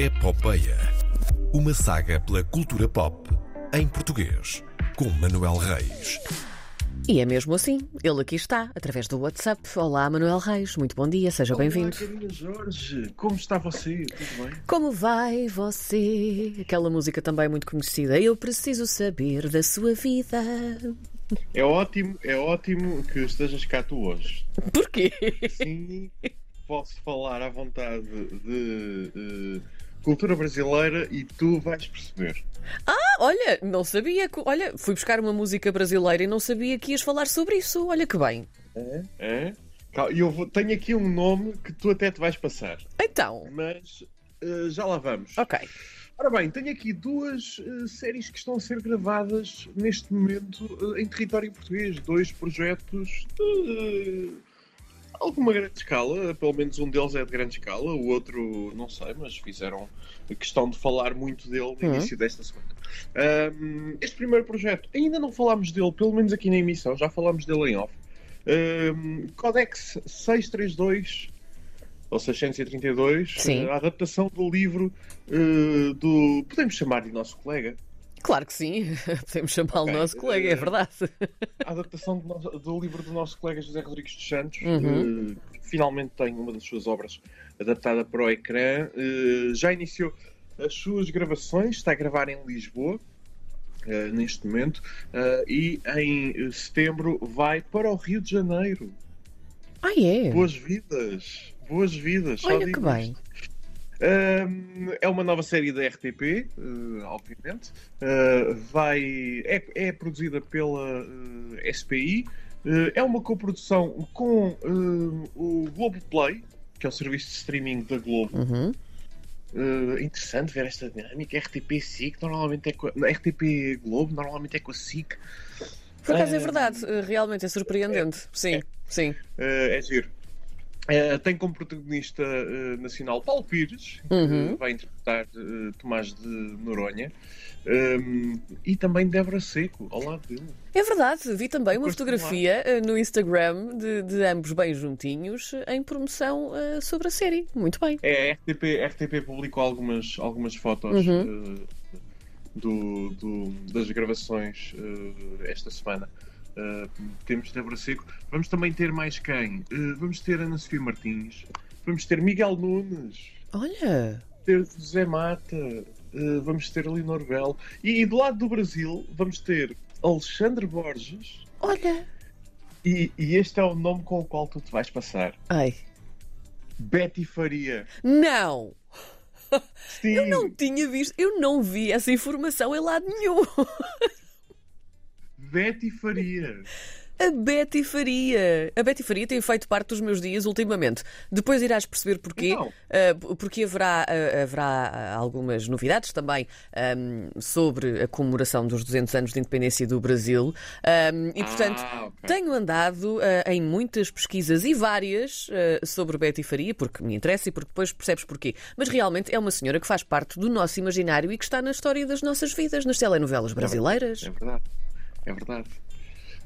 Epopeia. Uma saga pela cultura pop em português, com Manuel Reis. E é mesmo assim, ele aqui está, através do WhatsApp. Olá, Manuel Reis, muito bom dia, seja bem-vindo. Olá, Jorge, como está você? Tudo bem? Como vai você? Aquela música também muito conhecida. Eu preciso saber da sua vida. É ótimo, é ótimo que estejas cá tu hoje. Porquê? Sim, posso falar à vontade de eh, cultura brasileira e tu vais perceber. Ah, olha, não sabia. que- Olha, fui buscar uma música brasileira e não sabia que ias falar sobre isso. Olha que bem. É? E eu vou- tenho aqui um nome que tu até te vais passar, Então, mas eh, já lá vamos. ok. Ora bem, tenho aqui duas eh, séries que estão a ser gravadas neste momento eh, em território português. Dois projetos de alguma grande escala, pelo menos um deles é de grande escala, o outro não sei, mas fizeram a questão de falar muito dele no Uhum. início desta semana. Ahm, este primeiro projeto, ainda não falámos dele, pelo menos aqui na emissão, já falámos dele em off. Ahm, Codex 632 ou 632, Sim. a adaptação do livro eh, do. Podemos chamar-lhe nosso colega. Claro que sim, podemos chamá-lo nosso colega, é verdade. A adaptação do, do livro do nosso colega José Rodrigues dos Santos, Uhum. eh, que finalmente tem uma das suas obras adaptada para o ecrã. Eh, já iniciou as suas gravações, está a gravar em Lisboa. eh, neste momento, e em setembro vai para o Rio de Janeiro. Ah, é? Boas vidas, boas vidas. Olha que bem. isto. É uma nova série da RTP, uh, obviamente. Uh, vai, é, é produzida pela uh, SPI. Uh, é uma coprodução com uh, o Globoplay, que é o serviço de streaming da Globo. Uhum. Uh, interessante ver esta dinâmica. RTP SIC, normalmente é com a, RTP Globo, normalmente é com a SIC. Por acaso é Eh, verdade, eh, realmente é surpreendente. Sim, sim. Uh, é giro. Uh, tem como protagonista uh, nacional Paulo Pires, que Uhum. vai interpretar uh, Tomás de Noronha, um, e também Débora Seco, ao lado dele. É verdade, vi também uma fotografia eh, no Instagram de, de ambos bem juntinhos eh, em promoção eh, sobre a série. Muito bem. É, a RTP, a RTP publicou algumas, algumas fotos Uhum. uh, do, do- das gravações esta semana. Uh, temos Débora Seco. Vamos também ter mais quem? Uh, vamos ter Ana Sofia Martins. Vamos ter Miguel Nunes. Olha, ter José Mata, eh, vamos ter Leonor Bell e, e do lado do Brasil vamos ter Alexandre Borges olha. e, e este é o nome com o qual tu te vais passar. Ai. Betty Faria. Não! Sim, Eu não tinha visto, eu não vi essa informação em lado nenhum. Betty Faria. A Betty Faria. A Betty Faria tem feito parte dos meus dias ultimamente. Depois irás perceber porquê. Uh, porque haverá, uh, haverá uh, algumas novidades também um, sobre a comemoração dos 200 anos de independência do Brasil. Um, e, portanto, Ah, ok. tenho andado uh, em muitas pesquisas e várias sobre Betty Faria, porque me interessa e porque depois percebes porquê. Mas realmente é uma senhora que faz parte do nosso imaginário e que está na história das nossas vidas, nas telenovelas brasileiras. É verdade. É verdade.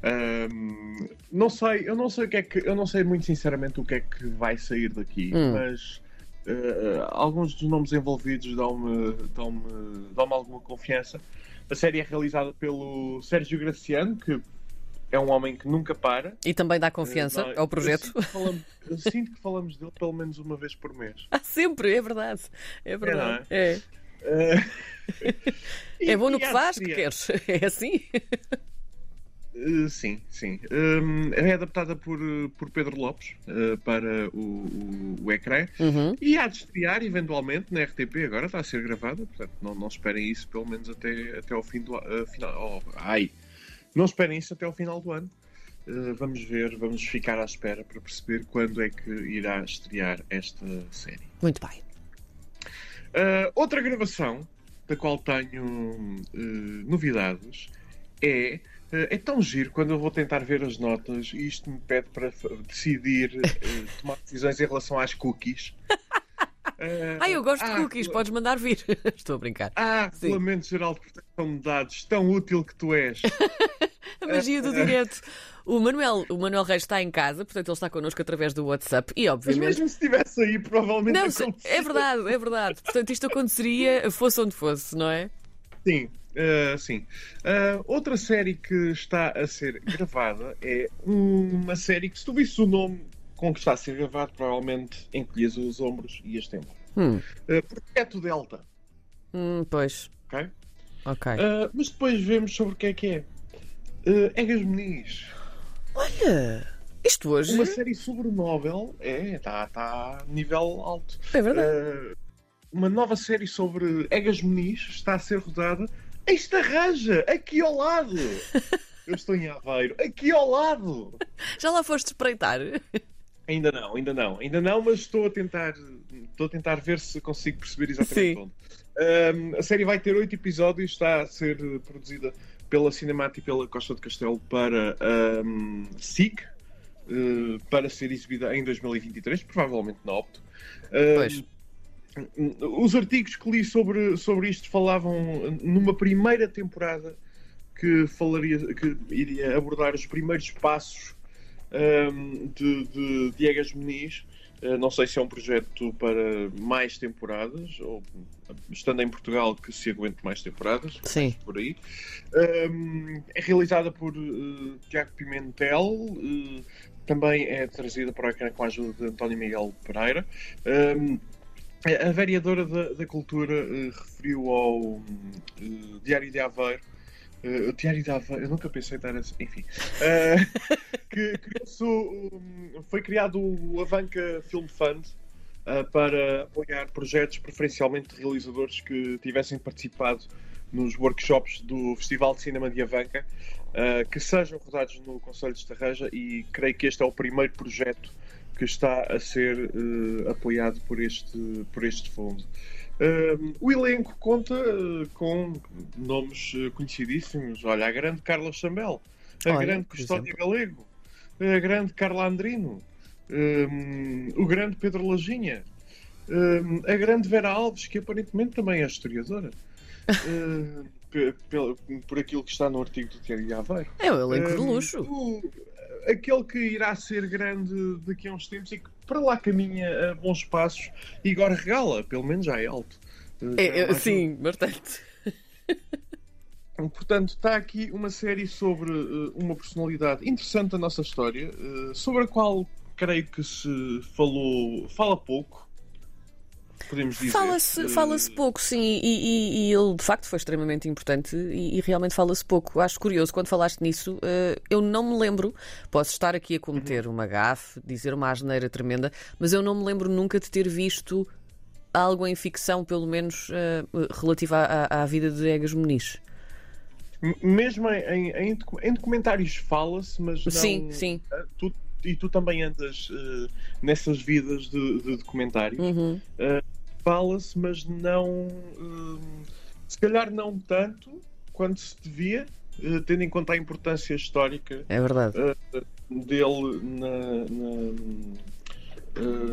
Ahm, não sei, eu não sei o que é que eu não sei muito sinceramente o que é que vai sair daqui, Hum. mas eh, alguns dos nomes envolvidos dão-me dão-me dão-me alguma confiança. A série é realizada pelo Sérgio Graciano, que é um homem que nunca para. E também dá confiança Eh, ao projeto. Eu sinto, que falamos, eu sinto que falamos dele pelo menos uma vez por mês. Ah, sempre, é verdade. É verdade. não É, Eh, é bom no que faz, que queres. É assim? Uh, sim, sim. Um, é adaptada por, uh, por Pedro Lopes uh, para o, o, o ecrã Uhum. e há de estrear eventualmente na RTP. Agora está a ser gravada, portanto não, não esperem isso pelo menos até, até ao fim do ano. final. oh, ai! Não esperem isso até ao final do ano. Uh, vamos ver, vamos ficar à espera para perceber quando é que irá estrear esta série. Muito bem. Uh, outra gravação da qual tenho uh, novidades é. uh, É tão giro quando eu vou tentar ver as notas e isto me pede para decidir, uh, tomar decisões em relação às cookies. Uh, Ah, eu gosto de ah, cookies, regu- podes mandar vir. Estou a brincar. Ah, Sim. Regulamento Geral de Proteção de Dados, tão útil que tu és. A magia do direto. O Manuel, o Manuel Reis está em casa, portanto ele está connosco através do WhatsApp e Mas obviamente. mesmo se estivesse aí, provavelmente Não, é verdade, é verdade. Portanto, isto aconteceria fosse onde fosse, não é? Sim, uh, sim. Uh, outra série que está a ser gravada é uma série que, se tu visse o nome com que está a ser gravado, provavelmente encolhias os ombros e ias tempo. Hum, Uh, Projeto Delta, hum, pois, ok? ok. Mas depois vemos sobre o que é que é. Uh, Egas Meniz. Olha, isto hoje Uma série sobre o Nobel. É, está tá a nível alto. é verdade. Uh, uma nova série sobre Egas Meniz está a ser rodada em Estarraja, aqui ao lado. Eu estou em Aveiro, aqui ao lado. Já lá foste espreitar? Ainda não, ainda não, ainda não, mas estou a tentar, estou a tentar ver se consigo perceber exatamente Sim. onde. Um, a série vai ter oito episódios, está a ser produzida pela Cinemática e pela Costa de Castelo para um, SIC, eh, para ser exibida em 2023, provavelmente na Opto. Pois. Os artigos que li sobre, sobre isto falavam numa primeira temporada que falaria, que iria abordar os primeiros passos um, de, de Diegas Meniz. Uh, não sei se é um projeto para mais temporadas, ou estando em Portugal que se aguente mais temporadas, Sim. por aí. Um, é realizada por uh, Tiago Pimentel, uh, também é trazida para cá com a ajuda de António Miguel Pereira. Um, a vereadora da, da Cultura referiu ao Diário de Aveiro. eh, o Diário de Aveiro, eu nunca pensei estar assim, enfim. eh, que criou-se o- o- foi criado o Avanca Film Fund eh, para apoiar projetos, preferencialmente de realizadores que tivessem participado nos workshops do Festival de Cinema de Avanca, eh, que sejam rodados no Conselho de Estarreja e creio que este é o primeiro projeto que está a ser eh, apoiado por este, por este fundo. Um, o elenco conta eh, com nomes conhecidíssimos. Olha, a grande Carla Chambel, a Olha, grande Custódia Galego, a grande Carla Andrino, um, o grande Pedro Lajinha, um, a grande Vera Alves, que aparentemente também é historiadora. Uh, por aquilo que está no artigo do Tiago Aveiro. É o elenco de Um, luxo. o- aquele que irá ser grande daqui a uns tempos e que para lá caminha a bons passos e agora regala, pelo menos já é alto. Já É, é, mais sim, bastante. Portanto, está aqui uma série sobre uh, uma personalidade interessante da nossa história, uh, sobre a qual creio que se falou, fala pouco. Podemos dizer. Fala-se Uh, fala pouco, sim, e, e- e ele de facto foi extremamente importante e, e realmente fala-se pouco. Acho curioso, quando falaste nisso, eh, eu não me lembro, posso estar aqui a cometer uma gafe, dizer uma asneira tremenda, mas eu não me lembro nunca de ter visto algo em ficção, pelo menos eh, relativa à, à vida de Egas Muniz. Mesmo em, em, em documentários fala-se, mas não. Sim, sim. Uh, tu- e tu também andas uh, nessas vidas de, de documentários. Uhum. fala-se, mas não. hum, se calhar não tanto quanto se devia, tendo em conta a importância histórica É verdade. dele na- na-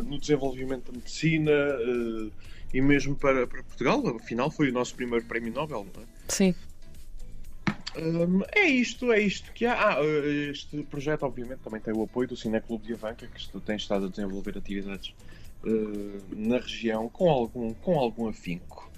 no desenvolvimento da medicina e mesmo para, para Portugal. Afinal, foi o nosso primeiro prémio Nobel, não é? Sim. Hum, é isto, é isto que há. Ah, eh, este projeto, obviamente, também tem o apoio do Cineclube de Avanca, que tem estado a desenvolver atividades eh, na região com algum, com algum afinco.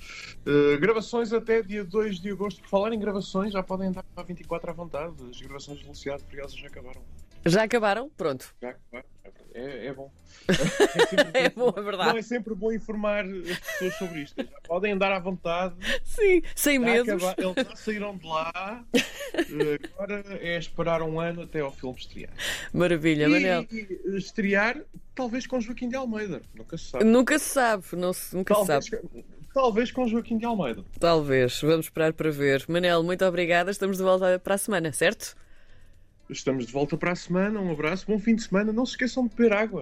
Eh, gravações até dia 2 de agosto. Por falar em gravações, já podem andar para 24 à vontade. As gravações de Velocidade Furiosa já acabaram. Já acabaram? Pronto. Já acabaram. É, é bom. É, É bom, é Não verdade. é sempre bom informar as pessoas sobre isto. Já podem andar à vontade. Sim, sem acaba- Eles já saíram de lá. Agora é esperar um ano até ao filme estrear. Maravilha, Manel. E, e estrear, talvez com Joaquim de Almeida. Nunca se sabe. Nunca se sabe, não se, nunca se Talvez, sabe. talvez com Joaquim de Almeida. Talvez, vamos esperar para ver. Manel, muito obrigada. Estamos de volta para a semana, certo? Estamos de volta para a semana. Um abraço, bom fim de semana. Não se esqueçam de beber água.